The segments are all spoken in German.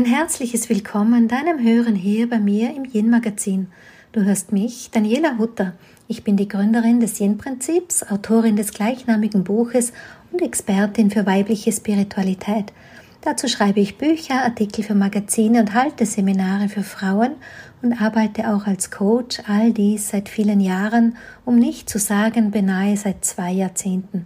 Ein herzliches Willkommen deinem Hören hier bei mir im Yin Magazin. Du hörst mich, Daniela Hutter. Ich bin die Gründerin des Yin Prinzips, Autorin des gleichnamigen Buches und Expertin für weibliche Spiritualität. Dazu schreibe ich Bücher, Artikel für Magazine und halte Seminare für Frauen und arbeite auch als Coach, all dies seit vielen Jahren, um nicht zu sagen beinahe seit zwei Jahrzehnten.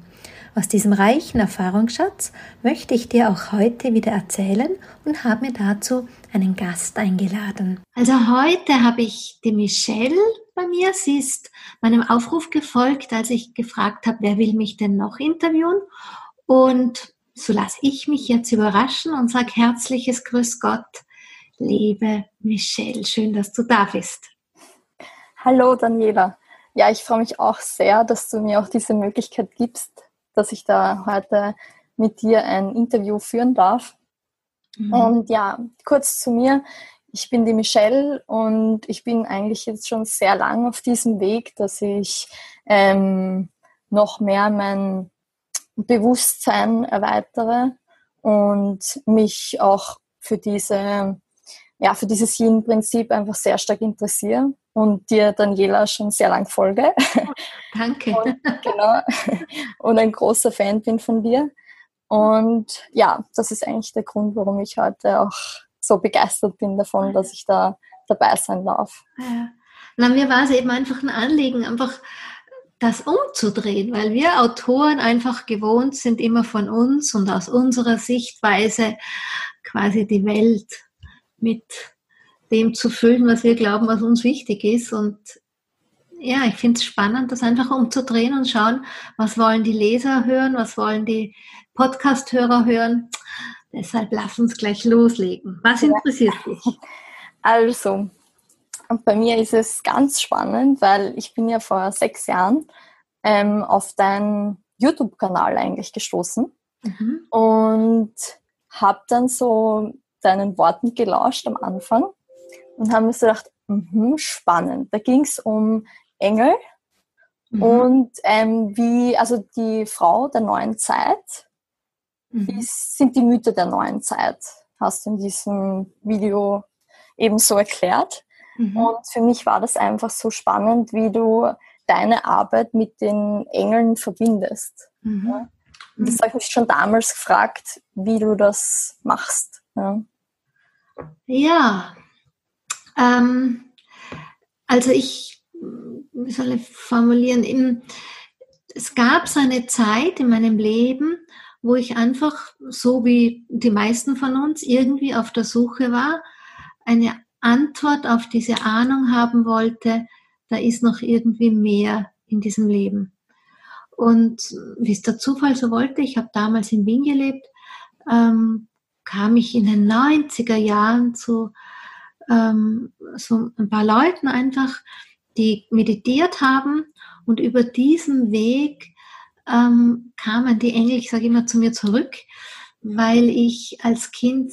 Aus diesem reichen Erfahrungsschatz möchte ich dir auch heute wieder erzählen und habe mir dazu einen Gast eingeladen. Also heute habe ich die Michelle bei mir. Sie ist meinem Aufruf gefolgt, als ich gefragt habe, wer will mich denn noch interviewen? Und so lasse ich mich jetzt überraschen und sage herzliches Grüß Gott, liebe Michelle. Schön, dass du da bist. Hallo Daniela. Ja, ich freue mich auch sehr, dass du mir auch diese Möglichkeit gibst, dass ich da heute mit dir ein Interview führen darf. Mhm. Und ja, kurz zu mir. Ich bin die Michelle und ich bin eigentlich jetzt schon sehr lang auf diesem Weg, dass ich ähm, noch mehr mein Bewusstsein erweitere und mich auch für diese ja, für dieses Yin-Prinzip einfach sehr stark interessiere und dir, Daniela, schon sehr lang folge. Danke. Und, genau. Und ein großer Fan bin von dir. Und ja, das ist eigentlich der Grund, warum ich heute auch so begeistert bin davon, dass ich da dabei sein darf. Ja. Na, mir war es eben einfach ein Anliegen, einfach das umzudrehen, weil wir Autoren einfach gewohnt sind, immer von uns und aus unserer Sichtweise quasi die Welt mit dem zu füllen, was wir glauben, was uns wichtig ist. Und ja, ich finde es spannend, das einfach umzudrehen und schauen, was wollen die Leser hören, was wollen die Podcast-Hörer hören. Deshalb lass uns gleich loslegen. Was interessiert dich? Also, bei mir ist es ganz spannend, weil ich bin ja vor sechs Jahren ähm, auf deinen YouTube-Kanal eigentlich gestoßen mhm. und habe dann so deinen Worten gelauscht am Anfang und haben so gedacht, mh, spannend. Da ging es um Engel mhm. und ähm, wie, also die Frau der neuen Zeit, mhm. wie sind die Mythe der neuen Zeit, hast du in diesem Video eben so erklärt. Mhm. Und für mich war das einfach so spannend, wie du deine Arbeit mit den Engeln verbindest. Mhm. Ja? Das habe ich mich schon damals gefragt, wie du das machst. Ja. Ja, ähm, also ich, wie soll ich formulieren, es gab so eine Zeit in meinem Leben, wo ich einfach, so wie die meisten von uns, irgendwie auf der Suche war, eine Antwort auf diese Ahnung haben wollte, da ist noch irgendwie mehr in diesem Leben. Und wie es der Zufall so wollte, ich habe damals in Wien gelebt, ähm, kam ich in den 90er Jahren zu ähm, so ein paar Leuten einfach, die meditiert haben und über diesen Weg ähm, kamen die Engel, ich sage immer zu mir zurück, weil ich als Kind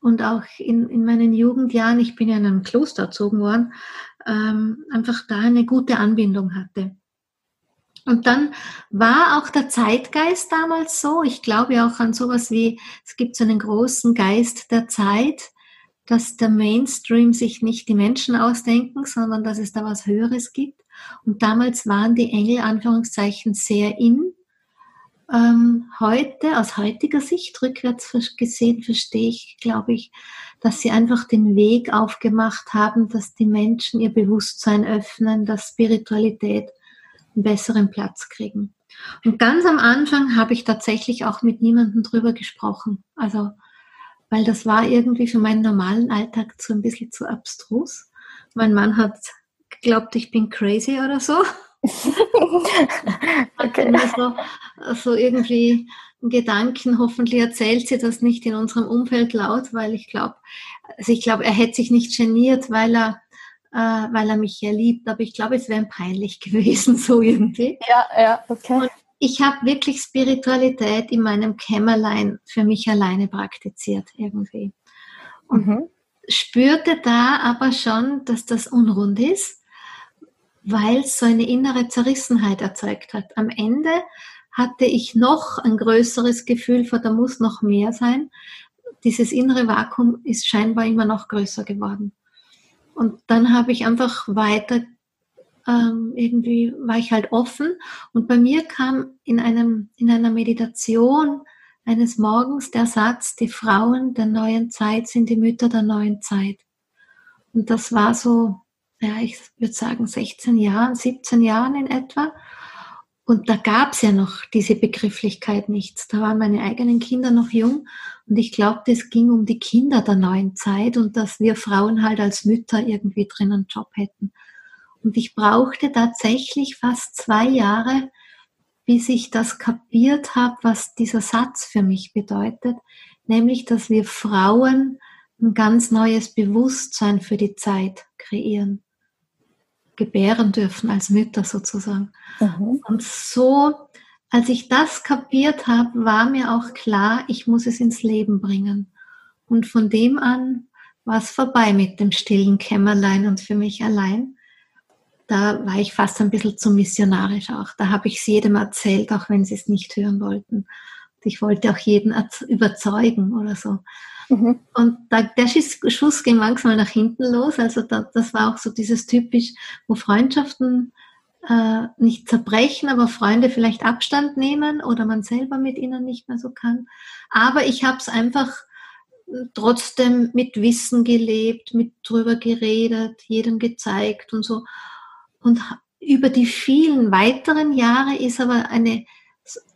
und auch in, in meinen Jugendjahren, ich bin ja in einem Kloster erzogen worden, ähm, einfach da eine gute Anbindung hatte. Und dann war auch der Zeitgeist damals so. Ich glaube auch an sowas wie, es gibt so einen großen Geist der Zeit, dass der Mainstream sich nicht die Menschen ausdenken, sondern dass es da was Höheres gibt. Und damals waren die Engel, Anführungszeichen, sehr in. Ähm, heute, aus heutiger Sicht, rückwärts gesehen, verstehe ich, glaube ich, dass sie einfach den Weg aufgemacht haben, dass die Menschen ihr Bewusstsein öffnen, dass Spiritualität einen besseren Platz kriegen. Und ganz am Anfang habe ich tatsächlich auch mit niemandem drüber gesprochen. Also, weil das war irgendwie für meinen normalen Alltag so ein bisschen zu abstrus. Mein Mann hat geglaubt, ich bin crazy oder so. okay. so, so irgendwie Gedanken, hoffentlich erzählt sie das nicht in unserem Umfeld laut, weil ich glaube, also ich glaube, er hätte sich nicht geniert, weil er äh, weil er mich ja liebt. Aber ich glaube, es wäre peinlich gewesen, so irgendwie. Ja, ja, okay. Und ich habe wirklich Spiritualität in meinem Kämmerlein für mich alleine praktiziert irgendwie. Und mhm. spürte da aber schon, dass das unrund ist, weil es so eine innere Zerrissenheit erzeugt hat. Am Ende hatte ich noch ein größeres Gefühl vor, da muss noch mehr sein, dieses innere Vakuum ist scheinbar immer noch größer geworden. Und dann habe ich einfach weiter, ähm, irgendwie war ich halt offen. Und bei mir kam in, einem, in einer Meditation eines Morgens der Satz, die Frauen der neuen Zeit sind die Mütter der neuen Zeit. Und das war so, ja, ich würde sagen 16 Jahren, 17 Jahren in etwa. Und da gab es ja noch diese Begrifflichkeit nichts. Da waren meine eigenen Kinder noch jung und ich glaube, es ging um die Kinder der neuen Zeit und dass wir Frauen halt als Mütter irgendwie drin einen Job hätten. Und ich brauchte tatsächlich fast zwei Jahre, bis ich das kapiert habe, was dieser Satz für mich bedeutet, nämlich, dass wir Frauen ein ganz neues Bewusstsein für die Zeit kreieren gebären dürfen als Mütter sozusagen. Mhm. Und so, als ich das kapiert habe, war mir auch klar, ich muss es ins Leben bringen. Und von dem an war es vorbei mit dem stillen Kämmerlein und für mich allein. Da war ich fast ein bisschen zu missionarisch auch. Da habe ich es jedem erzählt, auch wenn sie es nicht hören wollten. Und ich wollte auch jeden überzeugen oder so. Mhm. Und da, der Schuss, ging manchmal nach hinten los. Also da, das war auch so dieses typisch, wo Freundschaften äh, nicht zerbrechen, aber Freunde vielleicht Abstand nehmen oder man selber mit ihnen nicht mehr so kann. Aber ich habe es einfach trotzdem mit Wissen gelebt, mit drüber geredet, jedem gezeigt und so. Und über die vielen weiteren Jahre ist aber eine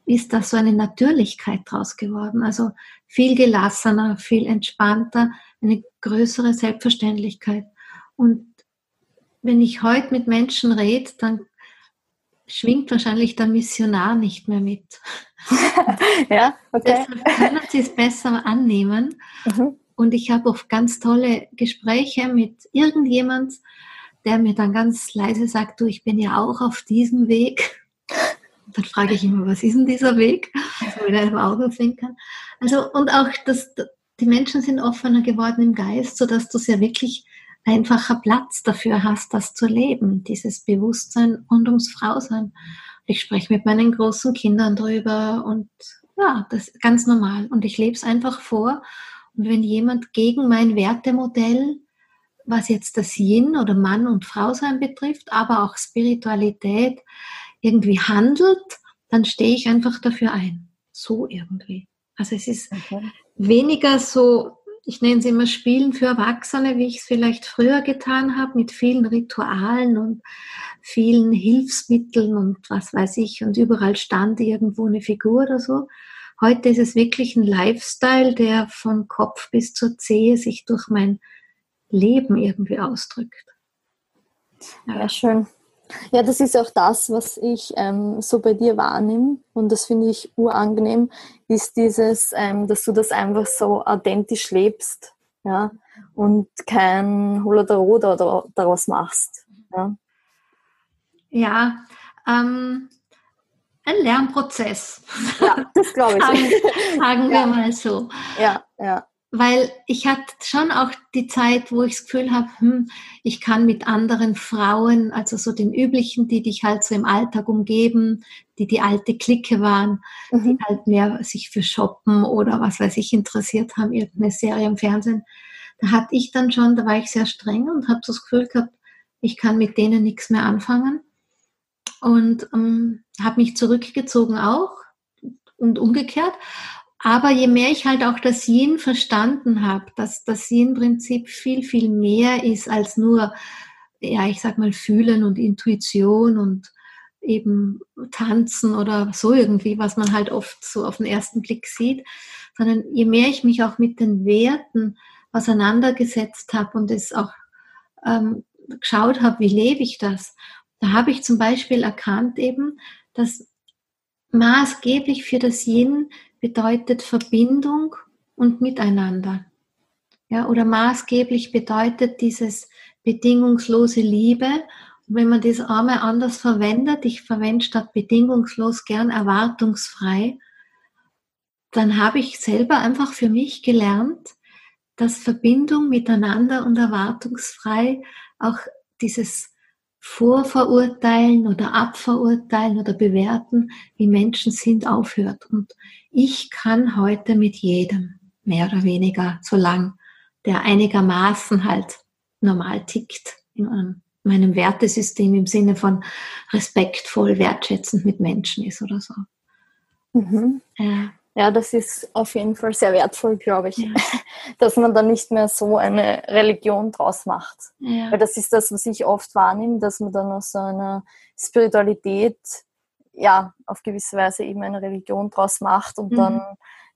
ist da so eine Natürlichkeit draus geworden. Also viel gelassener, viel entspannter, eine größere Selbstverständlichkeit. Und wenn ich heute mit Menschen rede, dann schwingt wahrscheinlich der Missionar nicht mehr mit. ja, okay. Deshalb können sie es besser annehmen. Mhm. Und ich habe oft ganz tolle Gespräche mit irgendjemand, der mir dann ganz leise sagt, du, ich bin ja auch auf diesem Weg dann frage ich immer, was ist denn dieser Weg? So mit einem Augenzwinkern. Also, und auch, dass die Menschen sind offener geworden im Geist, sodass du ja wirklich einfacher Platz dafür hast, das zu leben, dieses Bewusstsein und ums Frausein. Ich spreche mit meinen großen Kindern drüber und ja, das ist ganz normal. Und ich lebe es einfach vor. Und wenn jemand gegen mein Wertemodell, was jetzt das Yin oder Mann und Frau sein betrifft, aber auch Spiritualität, irgendwie handelt, dann stehe ich einfach dafür ein. So irgendwie. Also es ist okay. weniger so, ich nenne es immer Spielen für Erwachsene, wie ich es vielleicht früher getan habe, mit vielen Ritualen und vielen Hilfsmitteln und was weiß ich, und überall stand irgendwo eine Figur oder so. Heute ist es wirklich ein Lifestyle, der von Kopf bis zur Zehe sich durch mein Leben irgendwie ausdrückt. Ja, ja schön. Ja, das ist auch das, was ich ähm, so bei dir wahrnehme und das finde ich urangenehm, ist dieses, ähm, dass du das einfach so authentisch lebst ja, und kein Holoderoder daraus machst. Ja, ja ähm, ein Lernprozess. Ja, das glaube ich. sagen, sagen wir mal so. Ja, ja weil ich hatte schon auch die Zeit, wo ich das Gefühl habe, hm, ich kann mit anderen Frauen, also so den üblichen, die dich halt so im Alltag umgeben, die die alte Clique waren, mhm. die halt mehr sich für Shoppen oder was weiß ich interessiert haben, irgendeine Serie im Fernsehen. Da hatte ich dann schon, da war ich sehr streng und habe so das Gefühl gehabt, ich kann mit denen nichts mehr anfangen und ähm, habe mich zurückgezogen auch und umgekehrt. Aber je mehr ich halt auch das Yin verstanden habe, dass das Yin-Prinzip viel, viel mehr ist als nur, ja, ich sag mal, Fühlen und Intuition und eben Tanzen oder so irgendwie, was man halt oft so auf den ersten Blick sieht, sondern je mehr ich mich auch mit den Werten auseinandergesetzt habe und es auch ähm, geschaut habe, wie lebe ich das, da habe ich zum Beispiel erkannt eben, dass maßgeblich für das Yin bedeutet Verbindung und Miteinander. Ja, oder maßgeblich bedeutet dieses bedingungslose Liebe. Und wenn man das einmal anders verwendet, ich verwende statt bedingungslos gern erwartungsfrei, dann habe ich selber einfach für mich gelernt, dass Verbindung miteinander und erwartungsfrei auch dieses Vorverurteilen oder Abverurteilen oder Bewerten, wie Menschen sind, aufhört. Und ich kann heute mit jedem. mehr oder weniger, solange der einigermaßen halt normal tickt in meinem Wertesystem im Sinne von respektvoll, wertschätzend mit Menschen ist oder so. Mhm. Ja. Ja, das ist auf jeden Fall sehr wertvoll, glaube ich, ja. dass man da nicht mehr so eine Religion draus macht. Ja. Weil das ist das, was ich oft wahrnehme, dass man dann aus so einer Spiritualität ja auf gewisse Weise eben eine Religion draus macht und mhm. dann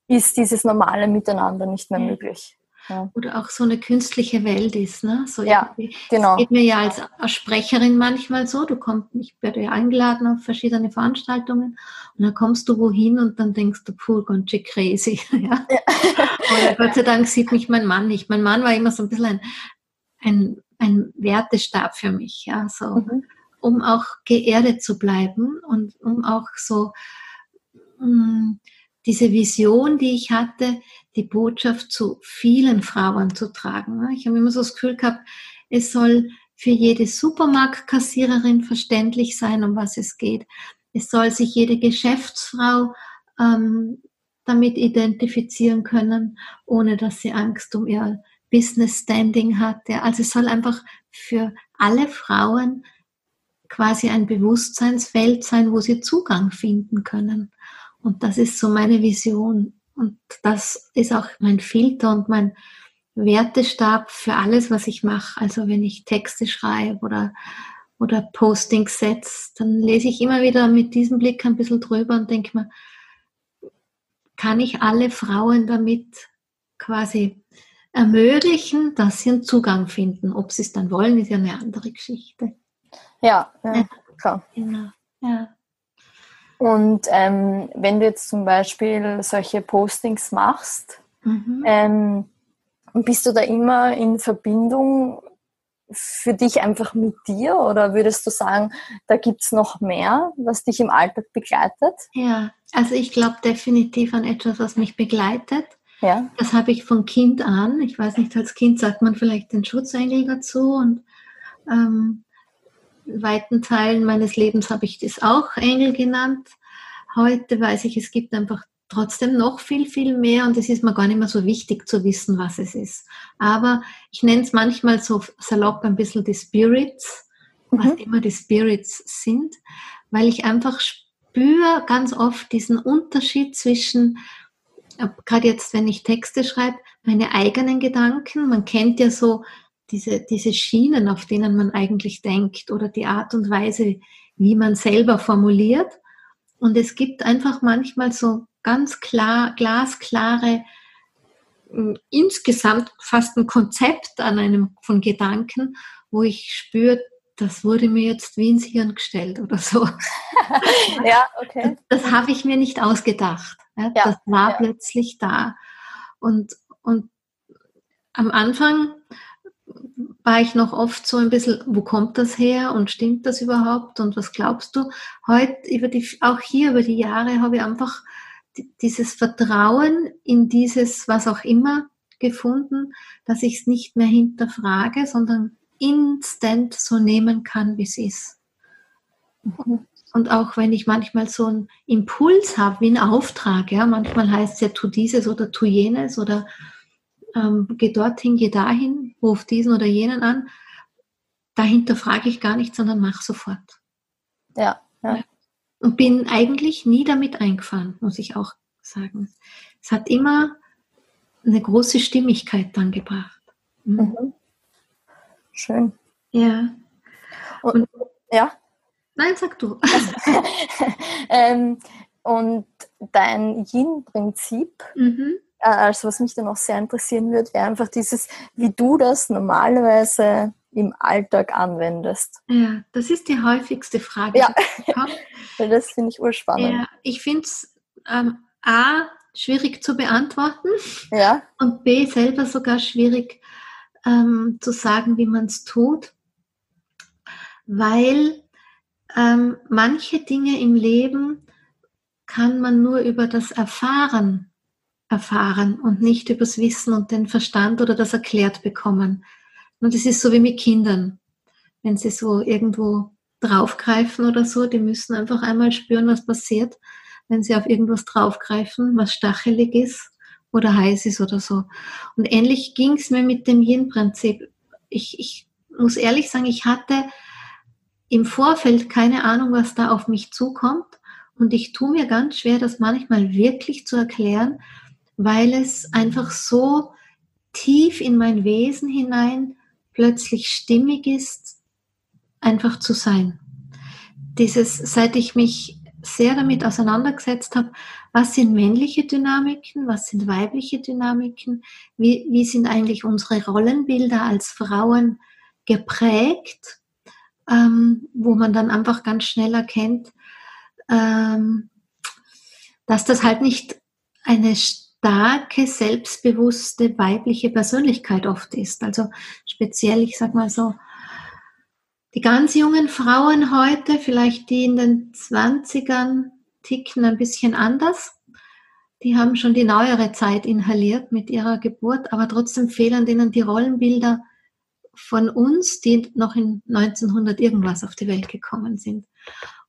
ist dieses normale Miteinander nicht mehr möglich. Ja. Oder auch so eine künstliche Welt ist. Ne? So ja, genau. Das geht mir ja als, als, Sprecherin manchmal so, du kommst, ich werde ja eingeladen auf verschiedene Veranstaltungen und dann kommst du wohin und dann denkst du, puh, ganz schön crazy. ja? ja. Gott sei Dank sieht mich mein Mann nicht. Mein Mann war immer so ein bisschen ein, ein, ein Wertestab für mich, ja, so, mhm. um auch geerdet zu bleiben und um auch so, mh, mm, diese Vision, die ich hatte, die Botschaft zu vielen Frauen zu tragen. Ich habe immer so das Gefühl gehabt, es soll für jede Supermarktkassiererin verständlich sein, um was es geht. Es soll sich jede Geschäftsfrau ähm, damit identifizieren können, ohne dass sie Angst um ihr Business Standing hat. Also es soll einfach für alle Frauen quasi ein Bewusstseinsfeld sein, wo sie Zugang finden können. Und das ist so meine Vision. Und das ist auch mein Filter und mein Wertestab für alles, was ich mache. Also wenn ich Texte schreibe oder, oder Postings setze, dann lese ich immer wieder mit diesem Blick ein bisschen drüber und denke mir, kann ich alle Frauen damit quasi ermöglichen, dass sie einen Zugang finden. Ob sie es dann wollen, ist ja eine andere Geschichte. Ja, ja klar. Genau. Ja. Und ähm, wenn du jetzt zum Beispiel solche Postings machst, mhm. ähm, bist du da immer in Verbindung für dich einfach mit dir oder würdest du sagen, da gibt es noch mehr, was dich im Alltag begleitet? Ja, also ich glaube definitiv an etwas, was mich begleitet. Ja. Das habe ich von Kind an. Ich weiß nicht, als Kind sagt man vielleicht den Schutzengel dazu und ähm, weiten Teilen meines Lebens habe ich das auch Engel genannt. Heute weiß ich, es gibt einfach trotzdem noch viel, viel mehr und es ist mir gar nicht mehr so wichtig zu wissen, was es ist. Aber ich nenne es manchmal so salopp ein bisschen die Spirits, mhm. was immer die Spirits sind, weil ich einfach spüre ganz oft diesen Unterschied zwischen, äh, gerade jetzt, wenn ich Texte schreibe, meine eigenen Gedanken. Man kennt ja so diese, diese Schienen, auf denen man eigentlich denkt oder die Art und Weise, wie man selber formuliert. Und es gibt einfach manchmal so ganz klar, glasklare, hm, insgesamt fast ein Konzept an einem von Gedanken, wo ich spüre, das wurde mir jetzt wie ins Hirn gestellt oder so. ja, okay. Das, das habe ich mir nicht ausgedacht. Ja, das war ja. plötzlich da. Und, und am Anfang war ich noch oft so ein bisschen, wo kommt das her und stimmt das überhaupt und was glaubst du? Heute, über die, auch hier über die Jahre, habe ich einfach dieses Vertrauen in dieses, was auch immer, gefunden, dass ich es nicht mehr hinterfrage, sondern instant so nehmen kann, wie es ist. Und auch wenn ich manchmal so einen Impuls habe, wie einen Auftrag, ja, manchmal heißt es ja, tu dieses oder tu jenes oder ähm, geh dorthin, geh dahin, ruf diesen oder jenen an. Dahinter frage ich gar nicht, sondern mach sofort. Ja, ja. Und bin eigentlich nie damit eingefahren, muss ich auch sagen. Es hat immer eine große Stimmigkeit dann gebracht. Mhm. Mhm. Schön. Ja. Und, und, ja? Nein, sag du. ähm, und dein Yin-Prinzip, mhm. Äh, also was mich dann auch sehr interessieren würde, wäre einfach dieses, wie du das normalerweise im Alltag anwendest. Ja, das ist die häufigste Frage. Ja, weil das finde ich urspannend. Ja, ich finde es ähm, A, schwierig zu beantworten ja. und B, selber sogar schwierig ähm, zu sagen, wie man es tut, weil ähm, manche Dinge im Leben kann man nur über das Erfahren erfahren und nicht übers Wissen und den Verstand oder das erklärt bekommen. Und es ist so wie mit Kindern. Wenn sie so irgendwo draufgreifen oder so, die müssen einfach einmal spüren, was passiert, wenn sie auf irgendwas draufgreifen, was stachelig ist oder heiß ist oder so. Und ähnlich ging es mir mit dem Yin-Prinzip. Ich, ich muss ehrlich sagen, ich hatte im Vorfeld keine Ahnung, was da auf mich zukommt. Und ich tue mir ganz schwer, das manchmal wirklich zu erklären, weil es einfach so tief in mein Wesen hinein plötzlich stimmig ist, einfach zu sein. Dieses, seit ich mich sehr damit auseinandergesetzt habe, was sind männliche Dynamiken, was sind weibliche Dynamiken, wie, wie sind eigentlich unsere Rollenbilder als Frauen geprägt, ähm, wo man dann einfach ganz schnell erkennt, ähm, dass das halt nicht eine starke, selbstbewusste weibliche Persönlichkeit oft ist. Also speziell, ich sag mal so, die ganz jungen Frauen heute, vielleicht die in den 20ern, ticken ein bisschen anders. Die haben schon die neuere Zeit inhaliert mit ihrer Geburt, aber trotzdem fehlen denen die Rollenbilder von uns, die noch in 1900 irgendwas auf die Welt gekommen sind.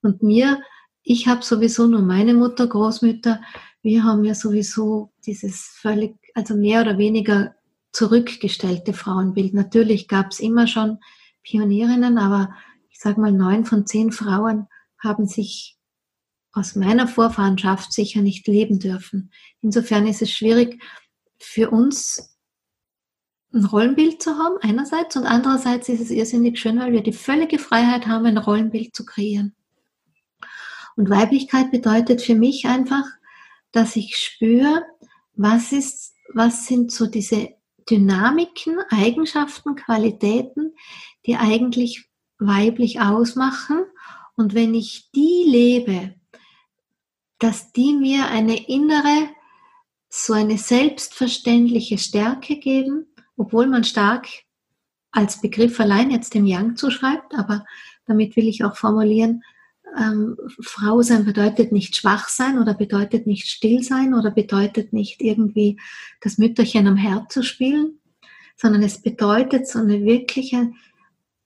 Und mir, ich habe sowieso nur meine Mutter, Großmütter, wir haben ja sowieso dieses völlig, also mehr oder weniger zurückgestellte Frauenbild. Natürlich gab es immer schon Pionierinnen, aber ich sage mal, neun von zehn Frauen haben sich aus meiner Vorfahrenschaft sicher nicht leben dürfen. Insofern ist es schwierig für uns ein Rollenbild zu haben, einerseits, und andererseits ist es irrsinnig schön, weil wir die völlige Freiheit haben, ein Rollenbild zu kreieren. Und Weiblichkeit bedeutet für mich einfach, dass ich spüre, was ist, was sind so diese Dynamiken, Eigenschaften, Qualitäten, die eigentlich weiblich ausmachen. Und wenn ich die lebe, dass die mir eine innere, so eine selbstverständliche Stärke geben, obwohl man stark als Begriff allein jetzt dem Yang zuschreibt, aber damit will ich auch formulieren, ähm, Frau sein bedeutet nicht schwach sein oder bedeutet nicht still sein oder bedeutet nicht irgendwie das Mütterchen am Herd zu spielen, sondern es bedeutet so eine wirkliche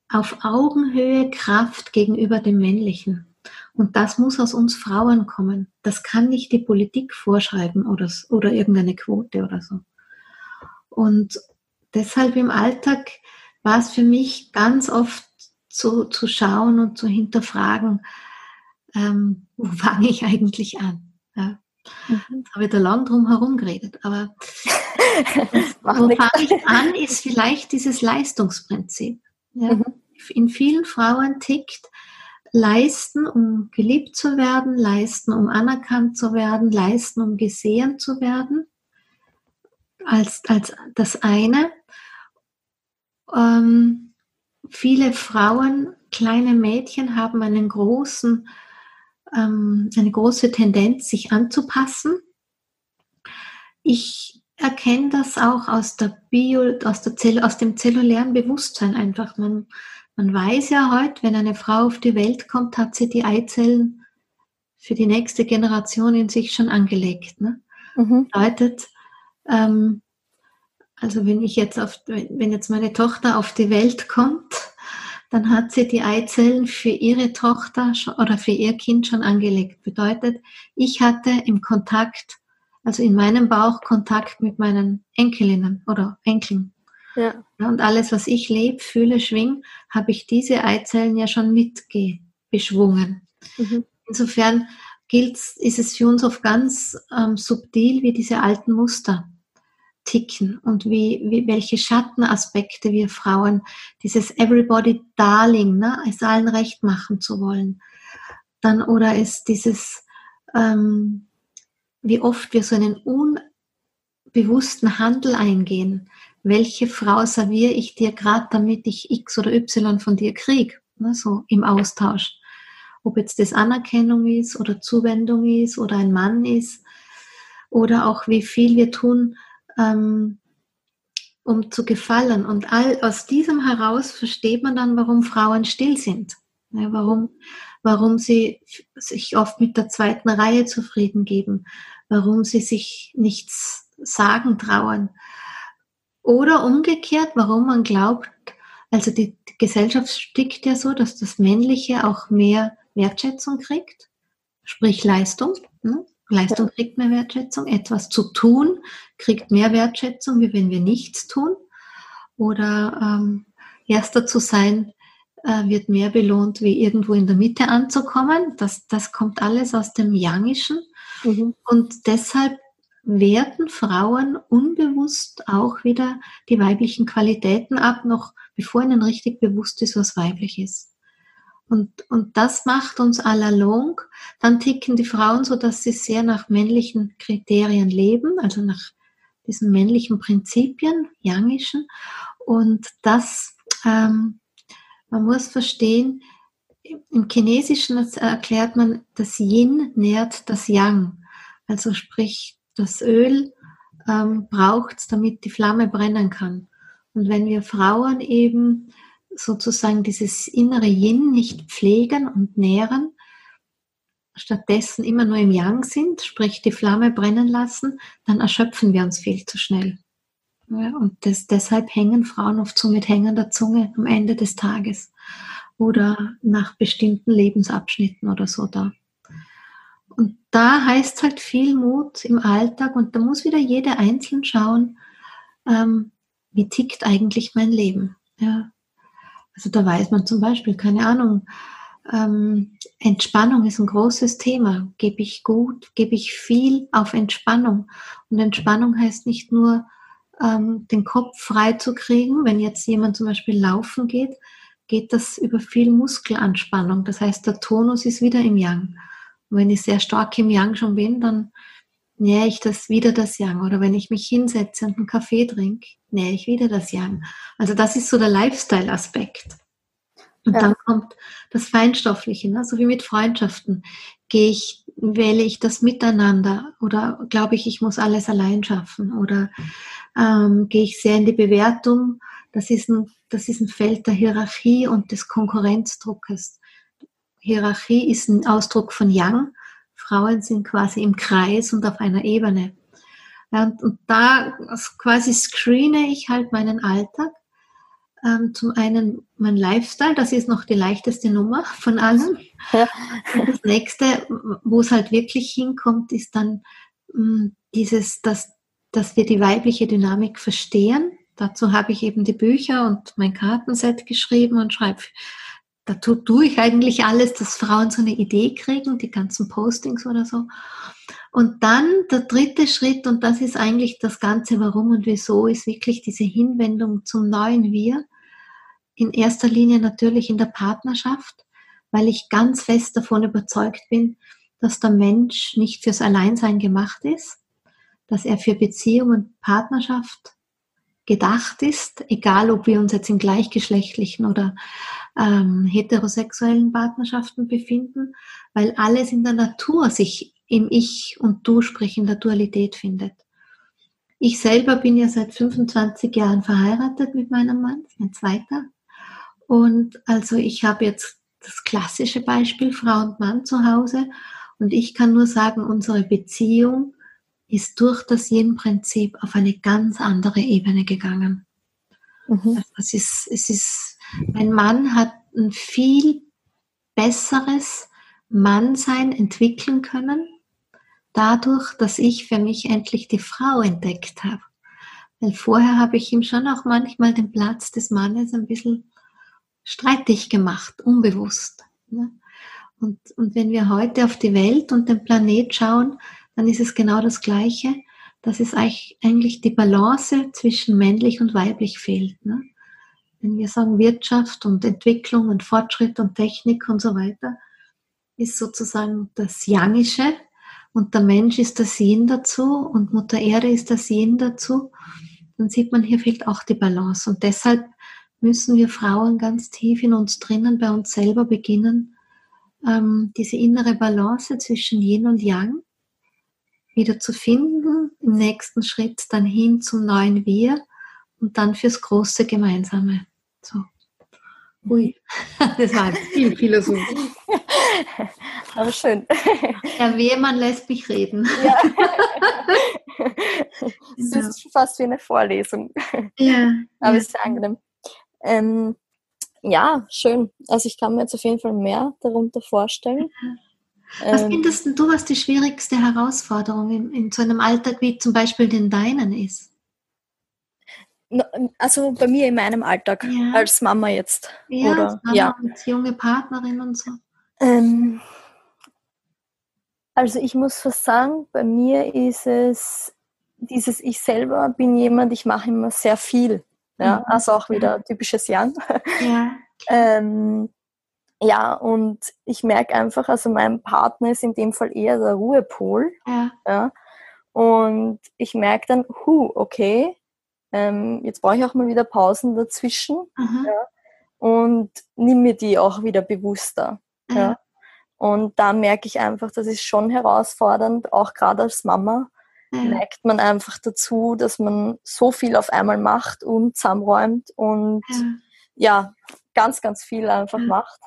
auf Augenhöhe Kraft gegenüber dem Männlichen. Und das muss aus uns Frauen kommen. Das kann nicht die Politik vorschreiben oder, oder irgendeine Quote oder so. Und deshalb im Alltag war es für mich ganz oft zu, zu schauen und zu hinterfragen, ähm, wo fange ich eigentlich an? Ja. Mhm. Jetzt habe ich da lang drum herum geredet, aber wo fange ich an, ist vielleicht dieses Leistungsprinzip. Ja. Mhm. In vielen Frauen tickt leisten, um geliebt zu werden, leisten, um anerkannt zu werden, leisten, um gesehen zu werden, als, als das eine. Ähm, viele Frauen, kleine Mädchen haben einen großen ähm, eine große Tendenz, sich anzupassen. Ich erkenne das auch aus der Bio, aus, der Zell, aus dem zellulären Bewusstsein einfach. Man, man weiß ja heute, wenn eine Frau auf die Welt kommt, hat sie die Eizellen für die nächste Generation in sich schon angelegt. Ne? Mhm. Bedeutet, ähm, also wenn ich jetzt auf, wenn jetzt meine Tochter auf die Welt kommt, dann hat sie die Eizellen für ihre Tochter oder für ihr Kind schon angelegt. Bedeutet, ich hatte im Kontakt, also in meinem Bauch Kontakt mit meinen Enkelinnen oder Enkeln. Ja. Und alles, was ich lebe, fühle, schwing, habe ich diese Eizellen ja schon mitbeschwungen. Mhm. Insofern gilt, ist es für uns oft ganz ähm, subtil wie diese alten Muster ticken und wie, wie welche Schattenaspekte wir Frauen, dieses Everybody Darling, ne, es allen recht machen zu wollen, dann oder ist dieses, ähm, wie oft wir so einen unbewussten Handel eingehen. Welche Frau serviere ich dir gerade, damit ich X oder Y von dir kriege, ne, so im Austausch. Ob jetzt das Anerkennung ist oder Zuwendung ist oder ein Mann ist oder auch wie viel wir tun, ähm, um zu gefallen. Und all aus diesem heraus versteht man dann, warum Frauen still sind. Ja, warum, warum sie sich oft mit der zweiten Reihe zufrieden geben, warum sie sich nichts sagen trauen. Oder umgekehrt, warum man glaubt, also die, die Gesellschaft stickt ja so, dass das Männliche auch mehr Wertschätzung kriegt, sprich Leistung. Ne? Leistung kriegt mehr Wertschätzung. Etwas zu tun kriegt mehr Wertschätzung, wie wenn wir nichts tun. Oder ähm, Erster zu sein äh, wird mehr belohnt, wie irgendwo in der Mitte anzukommen. Das, das kommt alles aus dem Yangischen. Mhm. Und deshalb werten Frauen unbewusst auch wieder die weiblichen Qualitäten ab, noch bevor ihnen richtig bewusst ist, was weiblich ist. Und, und das macht uns allalong. Dann ticken die Frauen so, dass sie sehr nach männlichen Kriterien leben, also nach diesen männlichen Prinzipien, Yangischen. Und das, ähm, man muss verstehen, im Chinesischen erklärt man, das Yin nährt das Yang. Also sprich, das Öl ähm, braucht es, damit die Flamme brennen kann. Und wenn wir Frauen eben sozusagen dieses innere Yin nicht pflegen und nähren, stattdessen immer nur im Yang sind, sprich die Flamme brennen lassen, dann erschöpfen wir uns viel zu schnell. Ja, und das, deshalb hängen Frauen oft so mit hängender Zunge am Ende des Tages oder nach bestimmten Lebensabschnitten oder so da. Und da heißt halt viel Mut im Alltag und da muss wieder jeder einzeln schauen, ähm, wie tickt eigentlich mein Leben. Ja. Also da weiß man zum Beispiel, keine Ahnung, ähm, Entspannung ist ein großes Thema. Gebe ich gut, gebe ich viel auf Entspannung. Und Entspannung heißt nicht nur, ähm, den Kopf frei zu kriegen. Wenn jetzt jemand zum Beispiel laufen geht, geht das über viel Muskelanspannung. Das heißt, der Tonus ist wieder im Yang. Und wenn ich sehr stark im Yang schon bin, dann nähe ich das wieder das Yang. Oder wenn ich mich hinsetze und einen Kaffee trinke, nähe ich wieder das Yang. Also das ist so der Lifestyle-Aspekt. Und ja. dann kommt das Feinstoffliche, ne? so wie mit Freundschaften. Gehe ich, wähle ich das Miteinander oder glaube ich, ich muss alles allein schaffen oder ähm, gehe ich sehr in die Bewertung. Das ist, ein, das ist ein Feld der Hierarchie und des Konkurrenzdruckes. Hierarchie ist ein Ausdruck von Yang Frauen sind quasi im Kreis und auf einer Ebene. Und, und da quasi screene ich halt meinen Alltag. Ähm, zum einen mein Lifestyle, das ist noch die leichteste Nummer von allen. Ja. Und das nächste, wo es halt wirklich hinkommt, ist dann mm, dieses, dass, dass wir die weibliche Dynamik verstehen. Dazu habe ich eben die Bücher und mein Kartenset geschrieben und schreibe da tue ich eigentlich alles, dass Frauen so eine Idee kriegen, die ganzen Postings oder so. Und dann der dritte Schritt, und das ist eigentlich das Ganze, warum und wieso, ist wirklich diese Hinwendung zum neuen Wir. In erster Linie natürlich in der Partnerschaft, weil ich ganz fest davon überzeugt bin, dass der Mensch nicht fürs Alleinsein gemacht ist, dass er für Beziehung und Partnerschaft gedacht ist, egal ob wir uns jetzt in gleichgeschlechtlichen oder ähm, heterosexuellen Partnerschaften befinden, weil alles in der Natur sich im Ich und Du, sprich in der Dualität findet. Ich selber bin ja seit 25 Jahren verheiratet mit meinem Mann, mein zweiter. Und also ich habe jetzt das klassische Beispiel Frau und Mann zu Hause und ich kann nur sagen, unsere Beziehung ist durch das Yin-Prinzip auf eine ganz andere Ebene gegangen. Mhm. Es ist, es ist, mein Mann hat ein viel besseres Mannsein entwickeln können, dadurch, dass ich für mich endlich die Frau entdeckt habe. Weil vorher habe ich ihm schon auch manchmal den Platz des Mannes ein bisschen streitig gemacht, unbewusst. Ne? Und, und wenn wir heute auf die Welt und den Planet schauen, dann ist es genau das Gleiche, dass es eigentlich die Balance zwischen männlich und weiblich fehlt. Ne? Wenn wir sagen Wirtschaft und Entwicklung und Fortschritt und Technik und so weiter, ist sozusagen das Yangische und der Mensch ist das Yin dazu und Mutter Erde ist das Yin dazu, dann sieht man, hier fehlt auch die Balance. Und deshalb müssen wir Frauen ganz tief in uns drinnen, bei uns selber beginnen, ähm, diese innere Balance zwischen Yin und Yang wieder zu finden, im nächsten Schritt dann hin zum neuen Wir und dann fürs große Gemeinsame. So. Ui, das war viel Philosophie. Aber schön. Herr Wehmann lässt mich reden. Ja. Es ist ja. fast wie eine Vorlesung. Ja. Aber es ist sehr angenehm. Ähm, ja, schön. Also ich kann mir jetzt auf jeden Fall mehr darunter vorstellen. Was ähm, findest du, was die schwierigste Herausforderung in, in so einem Alltag wie zum Beispiel den deinen ist? Also bei mir in meinem Alltag ja. als Mama jetzt. Ja, Oder, als Mama ja. als junge Partnerin und so. Ähm, also ich muss fast sagen, bei mir ist es dieses Ich selber bin jemand, ich mache immer sehr viel. Ja, mhm. also auch wieder typisches Jan. Ja. ähm, ja, und ich merke einfach, also mein Partner ist in dem Fall eher der Ruhepol. Ja. ja und ich merke dann, hu, okay, ähm, jetzt brauche ich auch mal wieder Pausen dazwischen. Mhm. Ja, und nimm mir die auch wieder bewusster. Mhm. Ja. Und da merke ich einfach, das ist schon herausfordernd, auch gerade als Mama mhm. neigt man einfach dazu, dass man so viel auf einmal macht und zusammenräumt und ja, ganz, ganz viel einfach macht.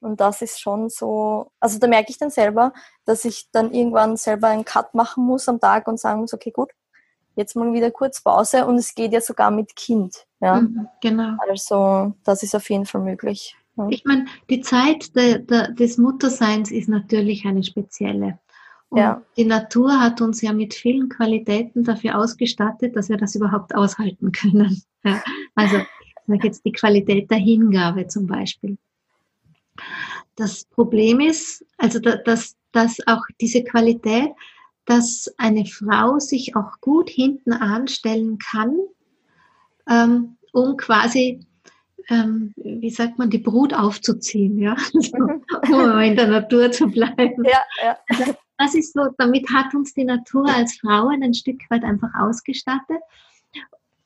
Und das ist schon so, also da merke ich dann selber, dass ich dann irgendwann selber einen Cut machen muss am Tag und sagen muss, okay, gut, jetzt mal wieder kurz Pause und es geht ja sogar mit Kind. Ja? Mhm, genau. Also das ist auf jeden Fall möglich. Ja. Ich meine, die Zeit de, de, des Mutterseins ist natürlich eine spezielle. Und ja. die Natur hat uns ja mit vielen Qualitäten dafür ausgestattet, dass wir das überhaupt aushalten können. Ja? Also ich sage jetzt die Qualität der Hingabe zum Beispiel. Das Problem ist, also dass, dass auch diese Qualität, dass eine Frau sich auch gut hinten anstellen kann, ähm, um quasi, ähm, wie sagt man, die Brut aufzuziehen, ja, um in der Natur zu bleiben. Ja, ja. Das ist so, damit hat uns die Natur als Frauen ein Stück weit einfach ausgestattet.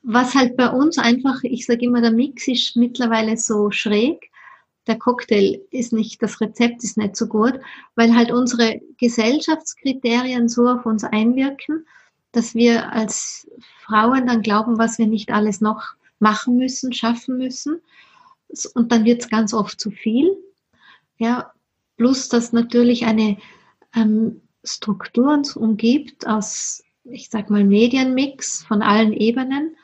Was halt bei uns einfach, ich sage immer, der Mix ist mittlerweile so schräg, der Cocktail ist nicht, das Rezept ist nicht so gut, weil halt unsere Gesellschaftskriterien so auf uns einwirken, dass wir als Frauen dann glauben, was wir nicht alles noch machen müssen, schaffen müssen. Und dann wird es ganz oft zu viel. Ja, plus, dass natürlich eine ähm, Struktur uns umgibt aus, ich sag mal, Medienmix von allen Ebenen.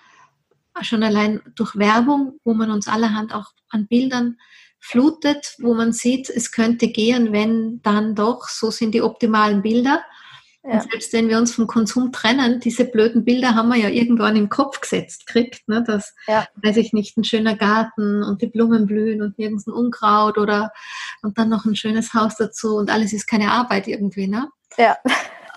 Schon allein durch Werbung, wo man uns allerhand auch an Bildern flutet, wo man sieht, es könnte gehen, wenn dann doch, so sind die optimalen Bilder. Ja. Und selbst wenn wir uns vom Konsum trennen, diese blöden Bilder haben wir ja irgendwann im Kopf gesetzt kriegt, ne? dass, ja. weiß ich nicht, ein schöner Garten und die Blumen blühen und nirgends ein Unkraut oder und dann noch ein schönes Haus dazu und alles ist keine Arbeit irgendwie, ne? Ja.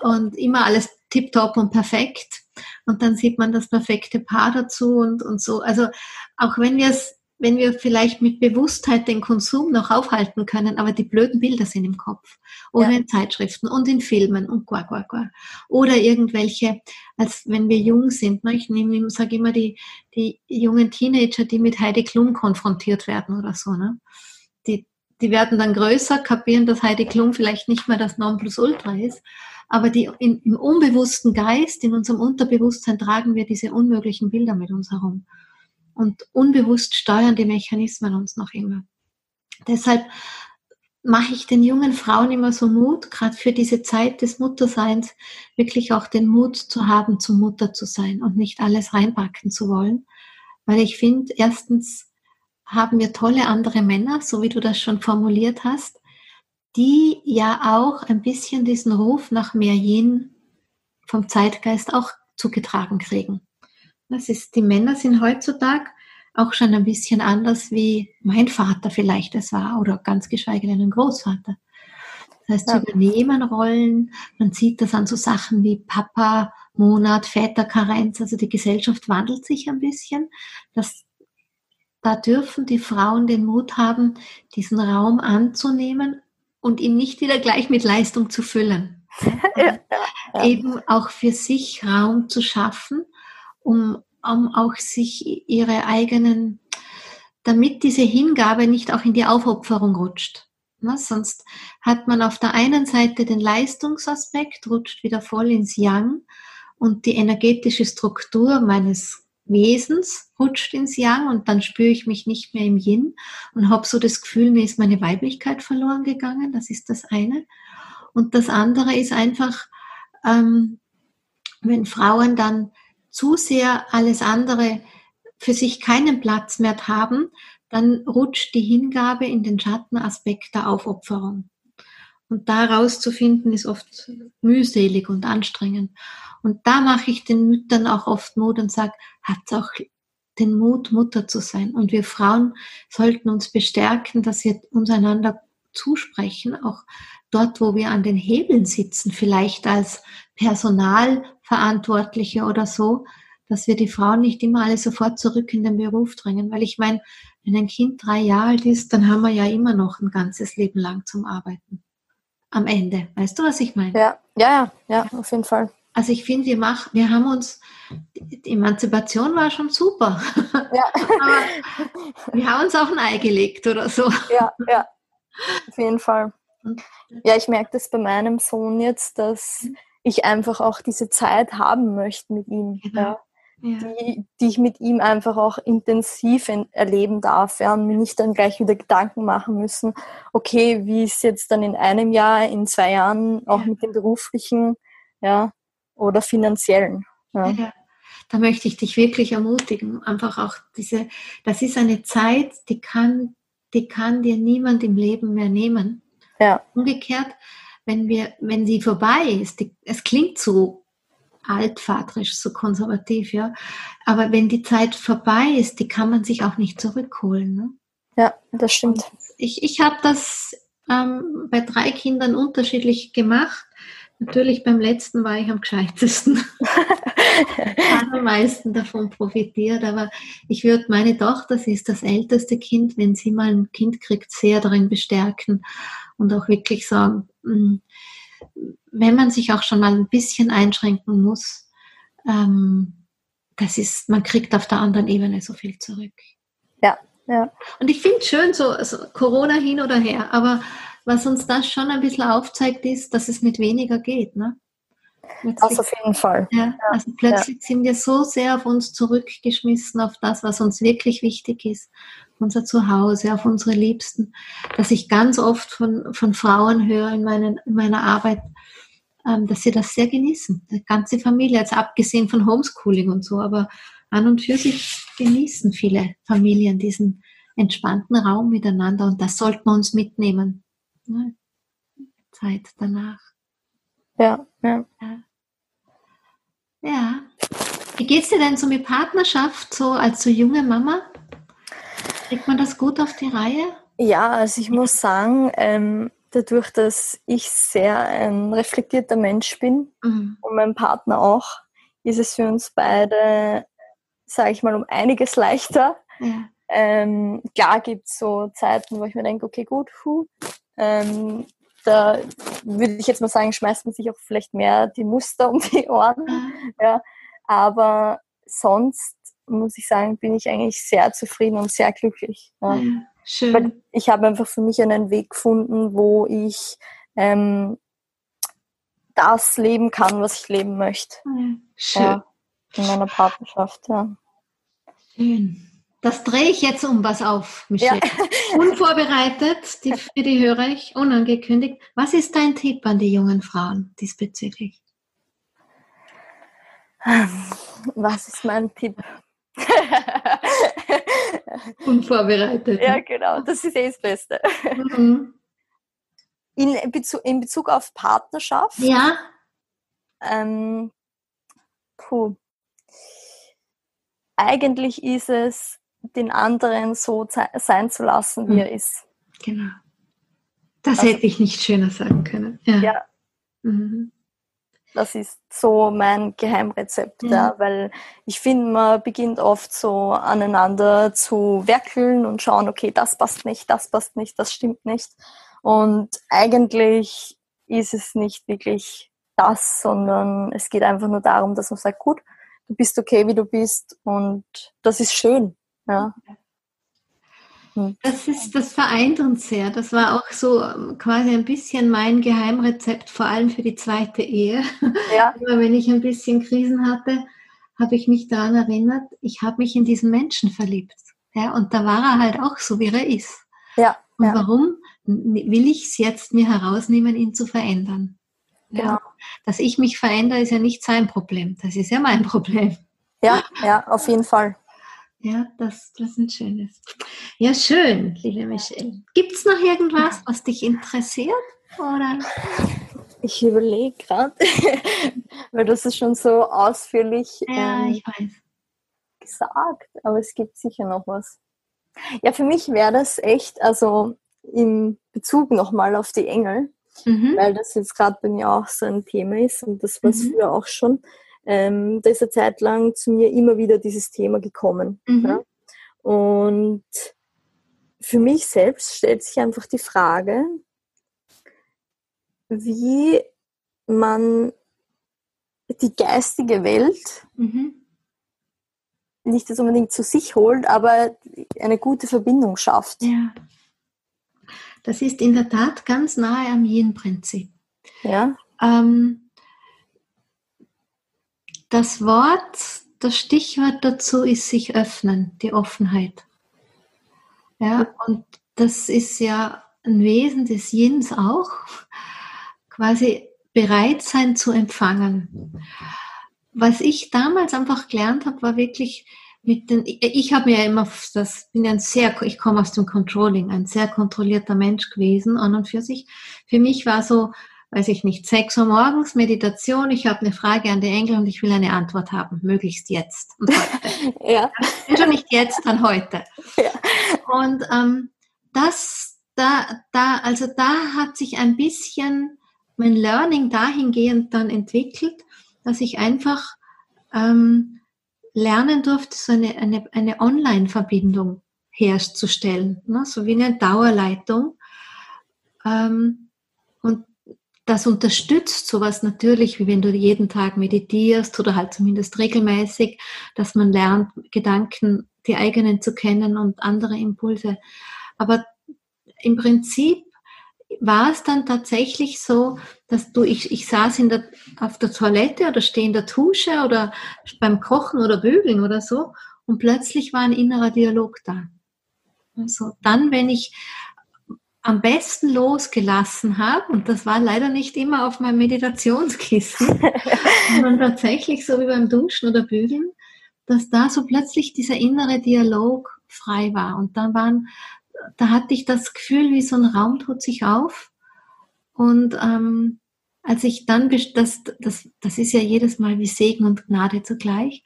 Und immer alles tiptop und perfekt. Und dann sieht man das perfekte Paar dazu und, und so. Also auch wenn wir es wenn wir vielleicht mit Bewusstheit den Konsum noch aufhalten können, aber die blöden Bilder sind im Kopf. Oder ja. in Zeitschriften und in Filmen und qua, qua, qua. Oder irgendwelche, als wenn wir jung sind. Ne? Ich nehme, sage immer die, die jungen Teenager, die mit Heidi Klum konfrontiert werden oder so. Ne? Die, die werden dann größer, kapieren, dass Heidi Klum vielleicht nicht mehr das Nonplusultra ist. Aber die, in, im unbewussten Geist, in unserem Unterbewusstsein tragen wir diese unmöglichen Bilder mit uns herum und unbewusst steuern die Mechanismen uns noch immer. Deshalb mache ich den jungen Frauen immer so Mut, gerade für diese Zeit des Mutterseins, wirklich auch den Mut zu haben, zum Mutter zu sein und nicht alles reinpacken zu wollen. Weil ich finde, erstens haben wir tolle andere Männer, so wie du das schon formuliert hast, die ja auch ein bisschen diesen Ruf nach mehr Yin vom Zeitgeist auch zugetragen kriegen. Das ist, die Männer sind heutzutage auch schon ein bisschen anders, wie mein Vater vielleicht es war oder ganz geschweige denn ein Großvater. Das heißt, ja. sie übernehmen Rollen, man sieht das an so Sachen wie Papa, Monat, Väterkarenz, also die Gesellschaft wandelt sich ein bisschen. Das, da dürfen die Frauen den Mut haben, diesen Raum anzunehmen und ihn nicht wieder gleich mit Leistung zu füllen. ja, Eben auch für sich Raum zu schaffen um, um auch sich ihre eigenen, damit diese Hingabe nicht auch in die Aufopferung rutscht. Na, sonst hat man auf der einen Seite den Leistungsaspekt, rutscht wieder voll ins Yang und die energetische Struktur meines Wesens rutscht ins Yang und dann spüre ich mich nicht mehr im Yin und habe so das Gefühl, mir ist meine Weiblichkeit verloren gegangen. Das ist das eine. Und das andere ist einfach, ähm, wenn Frauen dann zu sehr alles andere für sich keinen Platz mehr haben, dann rutscht die Hingabe in den Schattenaspekt der Aufopferung. Und da rauszufinden ist oft mühselig und anstrengend. Und da mache ich den Müttern auch oft Mut und sage, habt auch den Mut, Mutter zu sein. Und wir Frauen sollten uns bestärken, dass wir uns einander zusprechen, auch dort, wo wir an den Hebeln sitzen, vielleicht als Personalverantwortliche oder so, dass wir die Frauen nicht immer alle sofort zurück in den Beruf drängen. Weil ich meine, wenn ein Kind drei Jahre alt ist, dann haben wir ja immer noch ein ganzes Leben lang zum Arbeiten. Am Ende. Weißt du, was ich meine? Ja, ja, ja, auf jeden Fall. Also ich finde, wir machen, wir haben uns, die Emanzipation war schon super. Ja. Aber wir haben uns auch ein Ei gelegt oder so. Ja, ja, auf jeden Fall. Ja, ich merke das bei meinem Sohn jetzt, dass ich einfach auch diese Zeit haben möchte mit ihm. Genau. Ja. Ja. Die, die ich mit ihm einfach auch intensiv erleben darf ja, und mir nicht dann gleich wieder Gedanken machen müssen, okay, wie ist jetzt dann in einem Jahr, in zwei Jahren auch ja. mit dem beruflichen, ja, oder finanziellen. Ja. ja. Da möchte ich dich wirklich ermutigen, einfach auch diese, das ist eine Zeit, die kann, die kann dir niemand im Leben mehr nehmen. Ja. Umgekehrt, wenn wir, wenn sie vorbei ist, die, es klingt so altvaterisch, so konservativ, ja, aber wenn die Zeit vorbei ist, die kann man sich auch nicht zurückholen. Ne? Ja, das stimmt. Und ich ich habe das ähm, bei drei Kindern unterschiedlich gemacht. Natürlich beim letzten war ich am gescheitesten. am meisten davon profitiert. Aber ich würde meine Tochter, sie ist das älteste Kind, wenn sie mal ein Kind kriegt, sehr darin bestärken und auch wirklich sagen, mm, wenn man sich auch schon mal ein bisschen einschränken muss, ähm, das ist, man kriegt auf der anderen Ebene so viel zurück. Ja, ja. Und ich finde es schön, so also Corona hin oder her, aber was uns das schon ein bisschen aufzeigt, ist, dass es mit weniger geht. Ne? Das auf jeden Fall. Ja, also plötzlich ja. sind wir so sehr auf uns zurückgeschmissen, auf das, was uns wirklich wichtig ist, unser Zuhause, auf unsere Liebsten, dass ich ganz oft von, von Frauen höre in, meinen, in meiner Arbeit, ähm, dass sie das sehr genießen. Die ganze Familie, jetzt abgesehen von Homeschooling und so, aber an und für sich genießen viele Familien diesen entspannten Raum miteinander und das sollten wir uns mitnehmen ne? Zeit danach. Ja, ja. Ja. Wie geht's dir denn so mit Partnerschaft, so als so junge Mama? Kriegt man das gut auf die Reihe? Ja, also ich muss sagen, ähm, dadurch, dass ich sehr ein reflektierter Mensch bin mhm. und mein Partner auch, ist es für uns beide, sage ich mal, um einiges leichter. Ja. Ähm, klar gibt es so Zeiten, wo ich mir denke, okay, gut, puh, ähm, da würde ich jetzt mal sagen, schmeißt man sich auch vielleicht mehr die Muster um die Ohren. Mhm. Ja. Aber sonst muss ich sagen, bin ich eigentlich sehr zufrieden und sehr glücklich. Ja. schön. Weil ich habe einfach für mich einen Weg gefunden, wo ich ähm, das leben kann, was ich leben möchte. schön. Ja, in meiner Partnerschaft, ja. Schön. Das drehe ich jetzt um was auf, Michelle. Ja. Unvorbereitet, die, für die höre ich, unangekündigt. Was ist dein Tipp an die jungen Frauen diesbezüglich? Was ist mein Tipp? Unvorbereitet. Ja, genau, das ist eh das Beste. Mhm. In, Bezug, in Bezug auf Partnerschaft? Ja. Ähm, puh. Eigentlich ist es den anderen so sein zu lassen, wie mhm. er ist. Genau. Das also, hätte ich nicht schöner sagen können. Ja. ja. Mhm. Das ist so mein Geheimrezept, ja. ja. weil ich finde, man beginnt oft so aneinander zu werkeln und schauen, okay, das passt nicht, das passt nicht, das stimmt nicht. Und eigentlich ist es nicht wirklich das, sondern es geht einfach nur darum, dass man sagt, gut, du bist okay, wie du bist und das ist schön. Ja. Hm. Das ist, das vereint uns sehr. Das war auch so ähm, quasi ein bisschen mein Geheimrezept, vor allem für die zweite Ehe. Ja. Aber wenn ich ein bisschen Krisen hatte, habe ich mich daran erinnert, ich habe mich in diesen Menschen verliebt. Ja, und da war er halt auch so, wie er ist. Ja. Und ja. warum will ich es jetzt mir herausnehmen, ihn zu verändern? Ja. Genau. Dass ich mich verändere, ist ja nicht sein Problem. Das ist ja mein Problem. Ja, ja, auf jeden Fall. Ja, das, das ist ein schönes. Ja, schön, liebe Michelle. Gibt es noch irgendwas, was dich interessiert? Oder? Ich überlege gerade, weil das ist schon so ausführlich ja, ähm, gesagt, aber es gibt sicher noch was. Ja, für mich wäre das echt, also im Bezug nochmal auf die Engel, mhm. weil das jetzt gerade bei mir auch so ein Thema ist und das war es mhm. früher auch schon. Ähm, da ist eine Zeit lang zu mir immer wieder dieses Thema gekommen. Mhm. Ja? Und für mich selbst stellt sich einfach die Frage, wie man die geistige Welt mhm. nicht das unbedingt zu sich holt, aber eine gute Verbindung schafft. Ja. Das ist in der Tat ganz nahe am Yin-Prinzip. Ja. Ähm, das Wort, das Stichwort dazu ist sich öffnen, die Offenheit. Ja, und das ist ja ein Wesen des Yins auch, quasi bereit sein zu empfangen. Was ich damals einfach gelernt habe, war wirklich mit den, ich habe mir ja immer, das bin ein sehr, ich komme aus dem Controlling, ein sehr kontrollierter Mensch gewesen an und für sich. Für mich war so, weiß ich nicht, sechs Uhr morgens Meditation, ich habe eine Frage an die Engel und ich will eine Antwort haben, möglichst jetzt und heute. ja. Wenn schon nicht jetzt, dann heute. Ja. Und ähm, das, da, da, also da hat sich ein bisschen mein Learning dahingehend dann entwickelt, dass ich einfach ähm, lernen durfte, so eine, eine, eine Online-Verbindung herzustellen, ne? so wie eine Dauerleitung. Ähm, das unterstützt sowas natürlich, wie wenn du jeden Tag meditierst oder halt zumindest regelmäßig, dass man lernt, Gedanken, die eigenen zu kennen und andere Impulse. Aber im Prinzip war es dann tatsächlich so, dass du, ich, ich saß in der, auf der Toilette oder stehe in der Dusche oder beim Kochen oder Bügeln oder so und plötzlich war ein innerer Dialog da. Also dann, wenn ich am besten losgelassen habe, und das war leider nicht immer auf meinem Meditationskissen, sondern tatsächlich so wie beim Duschen oder Bügeln, dass da so plötzlich dieser innere Dialog frei war. Und dann waren da hatte ich das Gefühl, wie so ein Raum tut sich auf. Und ähm, als ich dann, das, das, das ist ja jedes Mal wie Segen und Gnade zugleich.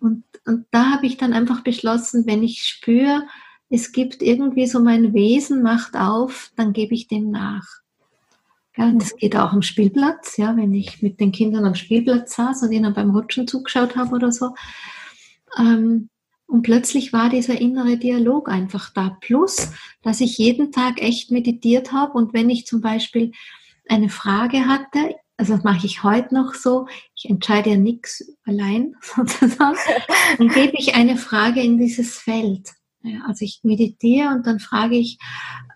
Und, und da habe ich dann einfach beschlossen, wenn ich spüre, es gibt irgendwie so mein Wesen macht auf, dann gebe ich dem nach. Ja, das geht auch am Spielplatz, ja, wenn ich mit den Kindern am Spielplatz saß und ihnen beim Rutschen zugeschaut habe oder so. Ähm, und plötzlich war dieser innere Dialog einfach da. Plus, dass ich jeden Tag echt meditiert habe und wenn ich zum Beispiel eine Frage hatte, also das mache ich heute noch so, ich entscheide ja nichts allein sozusagen, dann gebe ich eine Frage in dieses Feld. Ja, also ich meditiere und dann frage ich,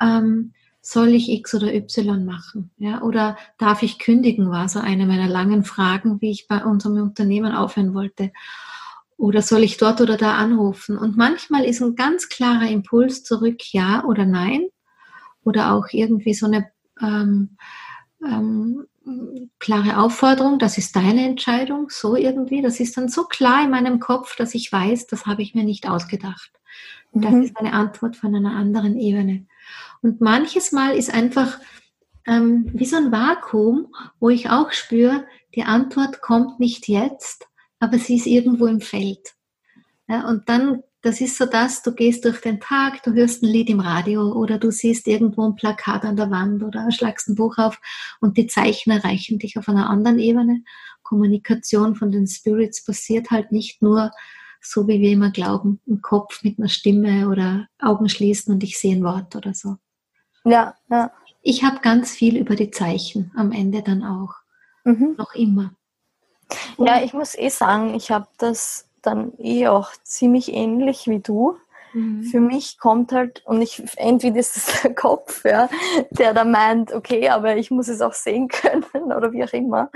ähm, soll ich X oder Y machen? Ja, oder darf ich kündigen, war so eine meiner langen Fragen, wie ich bei unserem Unternehmen aufhören wollte. Oder soll ich dort oder da anrufen? Und manchmal ist ein ganz klarer Impuls zurück, ja oder nein. Oder auch irgendwie so eine ähm, ähm, klare Aufforderung, das ist deine Entscheidung, so irgendwie. Das ist dann so klar in meinem Kopf, dass ich weiß, das habe ich mir nicht ausgedacht. Das mhm. ist eine Antwort von einer anderen Ebene. Und manches Mal ist einfach ähm, wie so ein Vakuum, wo ich auch spüre, die Antwort kommt nicht jetzt, aber sie ist irgendwo im Feld. Ja, und dann, das ist so das, du gehst durch den Tag, du hörst ein Lied im Radio oder du siehst irgendwo ein Plakat an der Wand oder schlagst ein Buch auf und die Zeichen erreichen dich auf einer anderen Ebene. Kommunikation von den Spirits passiert halt nicht nur so, wie wir immer glauben, im Kopf mit einer Stimme oder Augen schließen und ich sehe ein Wort oder so. Ja, ja. Ich habe ganz viel über die Zeichen am Ende dann auch. Mhm. Noch immer. Ja, ich muss eh sagen, ich habe das dann eh auch ziemlich ähnlich wie du. Mhm. Für mich kommt halt, und ich entweder ist es der Kopf, ja, der da meint, okay, aber ich muss es auch sehen können oder wie auch immer.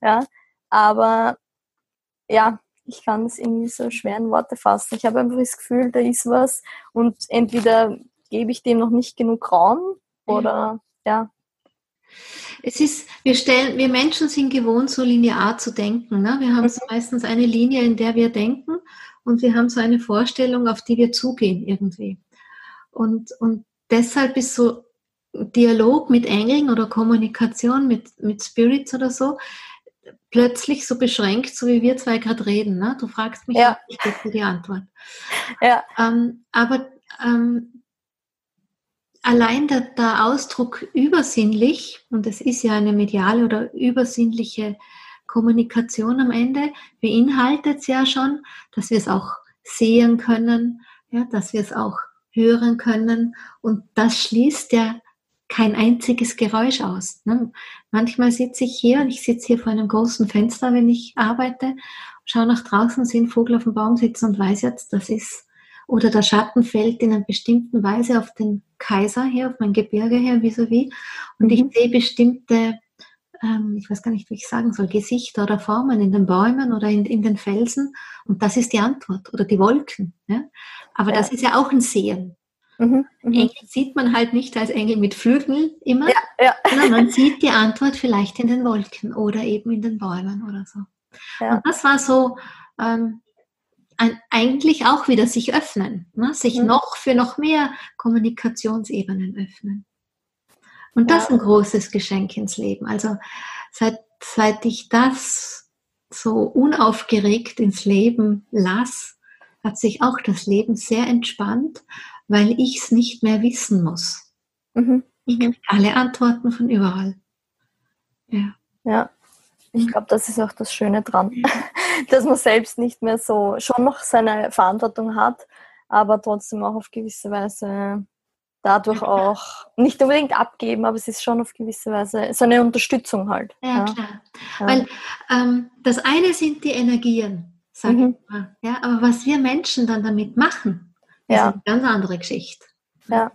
Ja. Aber ja, ich kann es irgendwie so schwer in Worte fassen. Ich habe einfach das Gefühl, da ist was und entweder gebe ich dem noch nicht genug Raum oder ja. Es ist, wir stellen, wir Menschen sind gewohnt, so linear zu denken. Ne? Wir haben so mhm. meistens eine Linie, in der wir denken und wir haben so eine Vorstellung, auf die wir zugehen irgendwie. Und, und deshalb ist so Dialog mit Engeln oder Kommunikation mit, mit Spirits oder so plötzlich so beschränkt, so wie wir zwei gerade reden. Ne? Du fragst mich, ja. ich gebe dir die Antwort. Ja. Ähm, aber ähm, allein der, der Ausdruck übersinnlich, und es ist ja eine mediale oder übersinnliche Kommunikation am Ende, beinhaltet es ja schon, dass wir es auch sehen können, ja, dass wir es auch hören können. Und das schließt ja kein einziges Geräusch aus. Ne? Manchmal sitze ich hier und ich sitze hier vor einem großen Fenster, wenn ich arbeite, schaue nach draußen, sehe einen Vogel auf dem Baum sitzen und weiß jetzt, das ist, oder der Schatten fällt in einer bestimmten Weise auf den Kaiser hier, auf mein Gebirge hier, vis-à-vis, und ich mhm. sehe bestimmte, ähm, ich weiß gar nicht, wie ich sagen soll, Gesichter oder Formen in den Bäumen oder in, in den Felsen, und das ist die Antwort, oder die Wolken. Ja? Aber ja. das ist ja auch ein Sehen. Mhm, mhm, Engel sieht man halt nicht als Engel mit Flügeln immer, ja, ja. sondern man sieht die Antwort vielleicht in den Wolken oder eben in den Bäumen oder so. Ja. Und das war so ähm, ein, eigentlich auch wieder sich öffnen, ne? sich mhm. noch für noch mehr Kommunikationsebenen öffnen. Und das ist ein großes Geschenk ins Leben. Also seit, seit ich das so unaufgeregt ins Leben las, hat sich auch das Leben sehr entspannt weil ich es nicht mehr wissen muss. Mhm. Ich kriege alle Antworten von überall. Ja. Ja, ich glaube, das ist auch das Schöne dran, dass man selbst nicht mehr so, schon noch seine Verantwortung hat, aber trotzdem auch auf gewisse Weise dadurch auch nicht unbedingt abgeben, aber es ist schon auf gewisse Weise so eine Unterstützung halt. Ja, ja. klar. Ja. Weil ähm, das eine sind die Energien, sag mhm. ich mal. Ja, aber was wir Menschen dann damit machen, das ja. ist eine ganz andere Geschichte. Ja.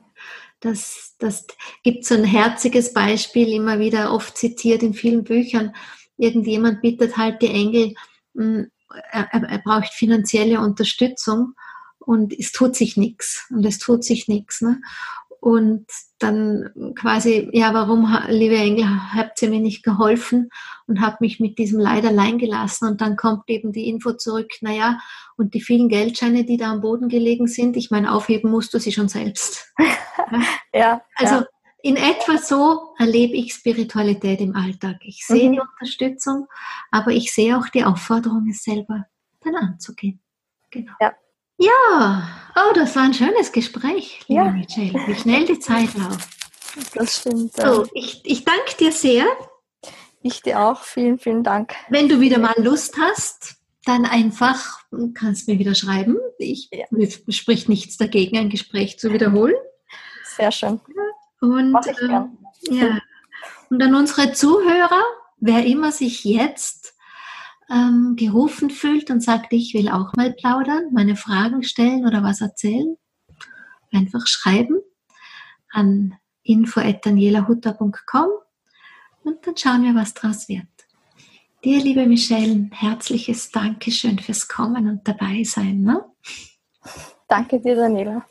Das, das gibt so ein herziges Beispiel, immer wieder oft zitiert in vielen Büchern. Irgendjemand bittet halt die Engel, hm, er, er braucht finanzielle Unterstützung und es tut sich nichts. Und es tut sich nichts. Ne? Und dann quasi, ja, warum, liebe Engel, habt ihr mir nicht geholfen und habt mich mit diesem Leid allein gelassen und dann kommt eben die Info zurück, naja, und die vielen Geldscheine, die da am Boden gelegen sind, ich meine, aufheben musst du sie schon selbst. ja. Also ja. in etwa so erlebe ich Spiritualität im Alltag. Ich sehe mhm. die Unterstützung, aber ich sehe auch die Aufforderung, es selber dann anzugehen. Genau. Ja. Ja, oh, das war ein schönes Gespräch, liebe ja. Michelle. Wie schnell die Zeit läuft. Das stimmt. So, ich, ich danke dir sehr. Ich dir auch. Vielen, vielen Dank. Wenn du wieder mal Lust hast, dann einfach kannst du mir wieder schreiben. Ich ja. spricht nichts dagegen, ein Gespräch zu wiederholen. Sehr schön. Und, äh, ja. Und an unsere Zuhörer, wer immer sich jetzt ähm, gerufen fühlt und sagt, ich will auch mal plaudern, meine Fragen stellen oder was erzählen, einfach schreiben an info.danielahutter.com und dann schauen wir, was draus wird. Dir, liebe Michelle, ein herzliches Dankeschön fürs Kommen und dabei sein. Ne? Danke dir, Daniela.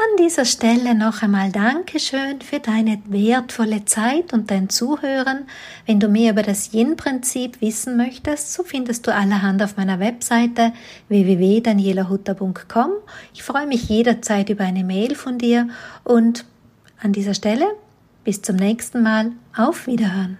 An dieser Stelle noch einmal Dankeschön für deine wertvolle Zeit und dein Zuhören. Wenn du mehr über das Yin-Prinzip wissen möchtest, so findest du allerhand auf meiner Webseite www.danielahutter.com. Ich freue mich jederzeit über eine Mail von dir und an dieser Stelle bis zum nächsten Mal. Auf Wiederhören.